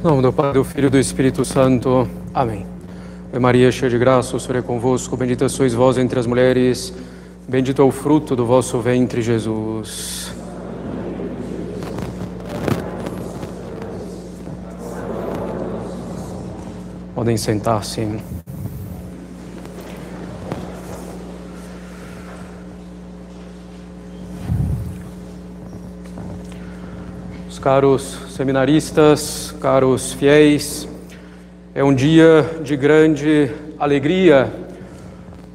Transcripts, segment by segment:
Em nome do Pai, do Filho e do Espírito Santo. Amém. Ave Maria, cheia de graça, o Senhor é convosco. Bendita sois vós entre as mulheres. Bendito é o fruto do vosso ventre, Jesus. Podem sentar-se. Caros seminaristas, caros fiéis, é um dia de grande alegria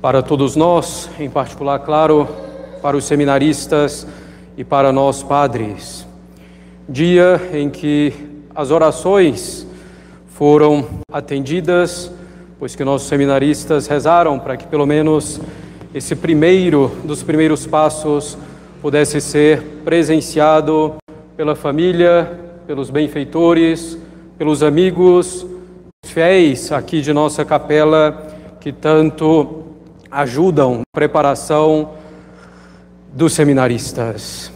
para todos nós, em particular, claro, para os seminaristas e para nós padres. Dia em que as orações foram atendidas, pois que nossos seminaristas rezaram para que pelo menos esse primeiro dos primeiros passos pudesse ser presenciado pela família, pelos benfeitores, pelos amigos fiéis aqui de nossa capela que tanto ajudam na preparação dos seminaristas.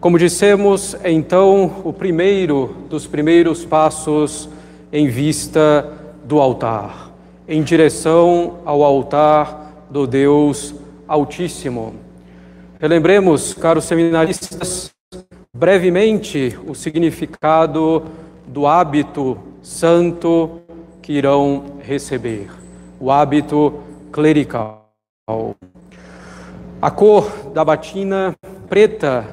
Como dissemos, então, o primeiro dos primeiros passos em vista do altar, em direção ao altar do Deus Altíssimo. Relembremos, caros seminaristas, brevemente o significado do hábito santo que irão receber, o hábito clerical. A cor da batina preta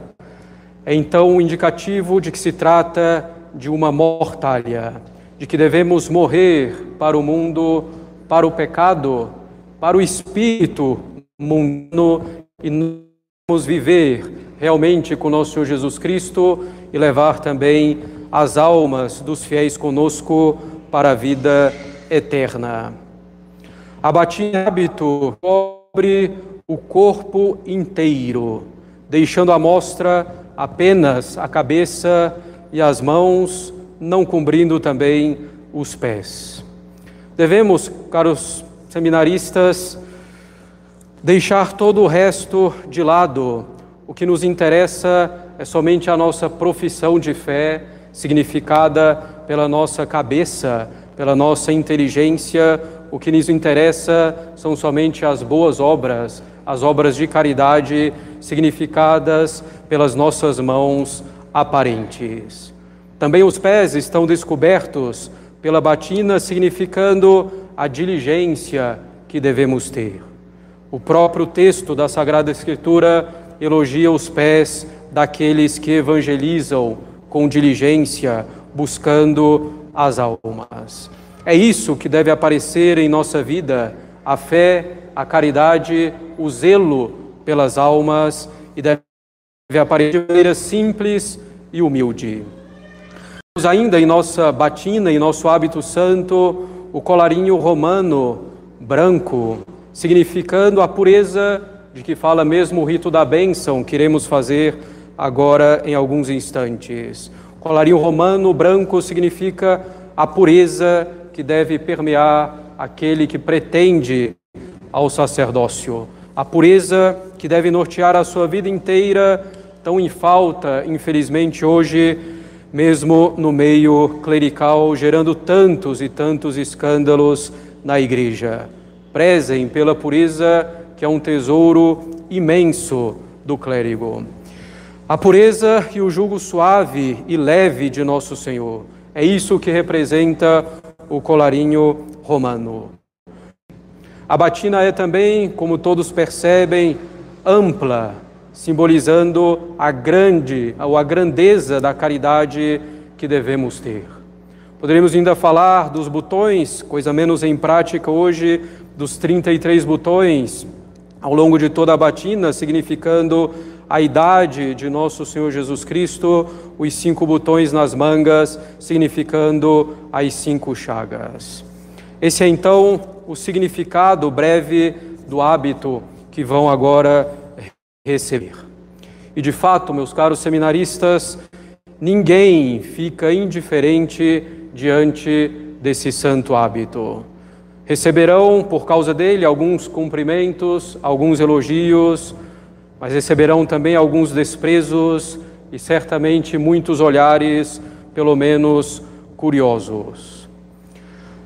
é então um indicativo de que se trata de uma mortalha de que devemos morrer para o mundo, para o pecado, para o espírito mundano e nos viver realmente com nosso Senhor Jesus Cristo e levar também as almas dos fiéis conosco para a vida eterna. A batina hábito cobre o corpo inteiro, deixando à mostra apenas a cabeça e as mãos não cobrindo também os pés. Devemos, caros seminaristas, deixar todo o resto de lado. O que nos interessa é somente a nossa profissão de fé, significada pela nossa cabeça, pela nossa inteligência. O que nos interessa são somente as boas obras, as obras de caridade, significadas pelas nossas mãos aparentes. Também os pés estão descobertos pela batina, significando a diligência que devemos ter. O próprio texto da Sagrada Escritura elogia os pés daqueles que evangelizam com diligência, buscando as almas. É isso que deve aparecer em nossa vida: a fé, a caridade, o zelo pelas almas e deve aparecer de maneira simples e humilde. Ainda em nossa batina, em nosso hábito santo, o colarinho romano branco, significando a pureza de que fala mesmo o rito da bênção, que iremos fazer agora em alguns instantes. Colarinho romano branco significa a pureza que deve permear aquele que pretende ao sacerdócio, a pureza que deve nortear a sua vida inteira, tão em falta, infelizmente, hoje mesmo no meio clerical, gerando tantos e tantos escândalos na igreja. Prezem pela pureza, que é um tesouro imenso do clérigo. A pureza e o jugo suave e leve de nosso Senhor. É isso que representa o colarinho romano. A batina é também, como todos percebem, ampla, simbolizando a grande ou a grandeza da caridade que devemos ter. Poderíamos ainda falar dos botões, coisa menos em prática hoje, dos 33 botões ao longo de toda a batina, significando a idade de nosso Senhor Jesus Cristo, os cinco botões nas mangas, significando as cinco chagas. Esse é então o significado breve do hábito que vão agora receber. E de fato, meus caros seminaristas, ninguém fica indiferente diante desse santo hábito. Receberão, por causa dele, alguns cumprimentos, alguns elogios, mas receberão também alguns desprezos e certamente muitos olhares, pelo menos curiosos.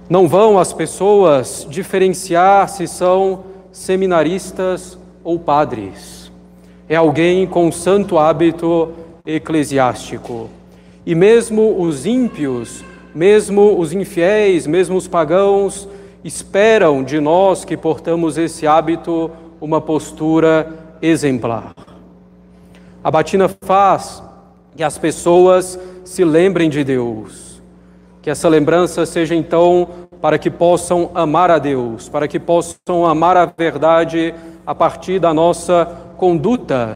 Não vão as pessoas diferenciar se são seminaristas ou padres. É alguém com santo hábito eclesiástico. E mesmo os ímpios, mesmo os infiéis, mesmo os pagãos, esperam de nós que portamos esse hábito uma postura exemplar. A batina faz que as pessoas se lembrem de Deus. Que essa lembrança seja então para que possam amar a Deus, para que possam amar a verdade a partir da nossa conduta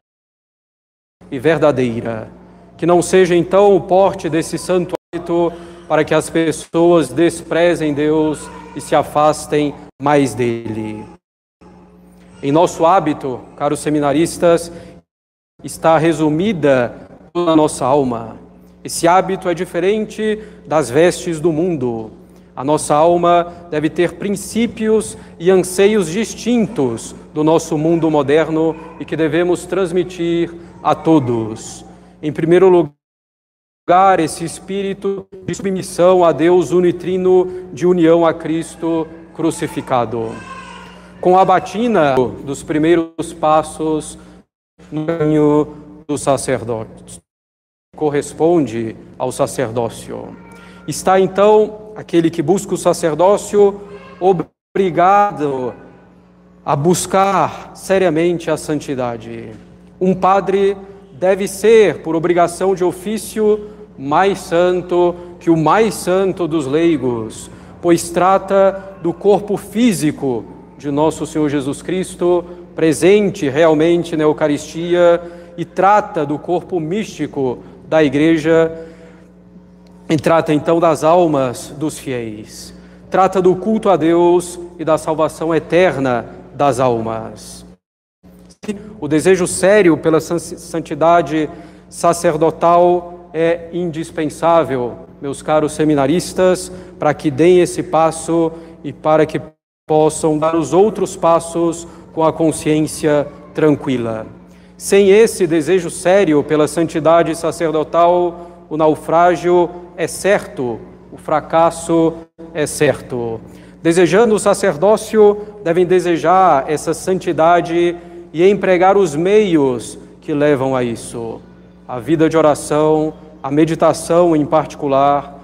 e verdadeira. Que não seja então o porte desse santo hábito para que as pessoas desprezem Deus e se afastem mais dele. Em nosso hábito, caros seminaristas, está resumida toda a nossa alma. Esse hábito é diferente das vestes do mundo. A nossa alma deve ter princípios e anseios distintos do nosso mundo moderno e que devemos transmitir a todos. Em primeiro lugar, esse espírito de submissão a Deus unitrino, de união a Cristo crucificado. Com a batina dos primeiros passos no caminho do sacerdote, corresponde ao sacerdócio. Está então aquele que busca o sacerdócio obrigado a buscar seriamente a santidade. Um padre deve ser, por obrigação de ofício, mais santo que o mais santo dos leigos, pois trata do corpo físico de nosso Senhor Jesus Cristo, presente realmente na Eucaristia, e trata do corpo místico da Igreja, e trata então das almas dos fiéis, trata do culto a Deus e da salvação eterna das almas. O desejo sério pela santidade sacerdotal é indispensável, meus caros seminaristas, para que deem esse passo e para que possam dar os outros passos com a consciência tranquila. Sem esse desejo sério pela santidade sacerdotal, o naufrágio é certo, o fracasso é certo. Desejando o sacerdócio, devem desejar essa santidade e empregar os meios que levam a isso. A vida de oração, a meditação em particular,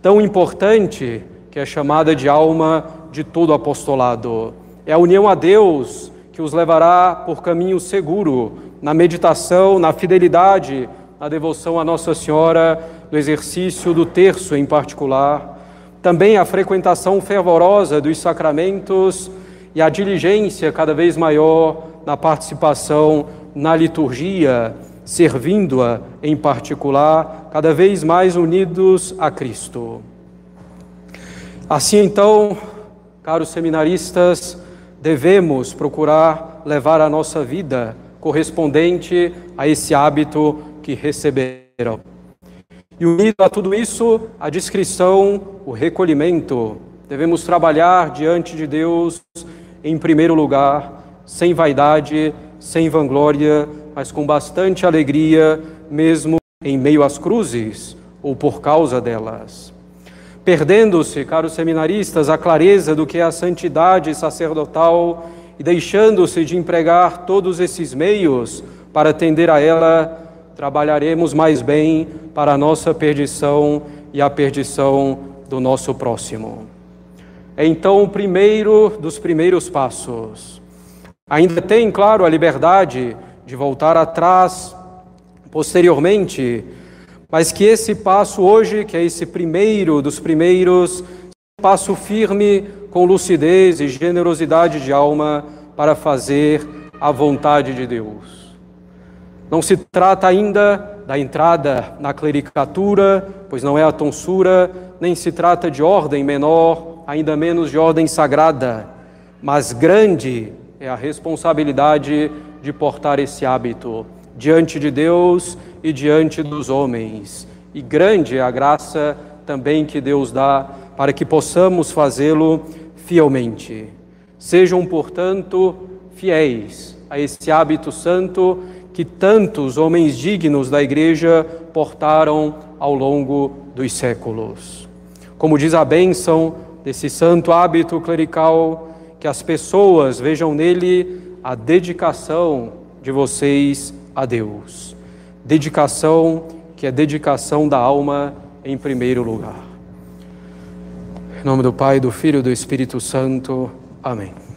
tão importante que é chamada de alma de todo apostolado. É a união a Deus que os levará por caminho seguro, na meditação, na fidelidade, na devoção a Nossa Senhora, no exercício do terço em particular também a frequentação fervorosa dos sacramentos e a diligência cada vez maior na participação na liturgia, servindo-a em particular, cada vez mais unidos a Cristo. Assim então, caros seminaristas, devemos procurar levar a nossa vida correspondente a esse hábito que receberam. E unido a tudo isso, a discrição, o recolhimento. Devemos trabalhar diante de Deus em primeiro lugar, sem vaidade, sem vanglória, mas com bastante alegria, mesmo em meio às cruzes ou por causa delas. Perdendo-se, caros seminaristas, a clareza do que é a santidade sacerdotal e deixando-se de empregar todos esses meios para atender a ela, trabalharemos mais bem para a nossa perdição e a perdição do nosso próximo. É então o primeiro dos primeiros passos. Ainda tem, claro, a liberdade de voltar atrás posteriormente, mas que esse passo hoje, que é esse primeiro dos primeiros, passo firme com lucidez e generosidade de alma para fazer a vontade de Deus. Não se trata ainda da entrada na clericatura, pois não é a tonsura, nem se trata de ordem menor, ainda menos de ordem sagrada, mas grande é a responsabilidade de portar esse hábito diante de Deus e diante dos homens. E grande é a graça também que Deus dá para que possamos fazê-lo fielmente. Sejam, portanto, fiéis a esse hábito santo que tantos homens dignos da Igreja portaram ao longo dos séculos. como diz a bênção desse santo hábito clerical, que as pessoas vejam nele a dedicação de vocês a Deus. Dedicação que é dedicação da alma em primeiro lugar. Em nome do Pai, do Filho e do Espírito Santo. Amém.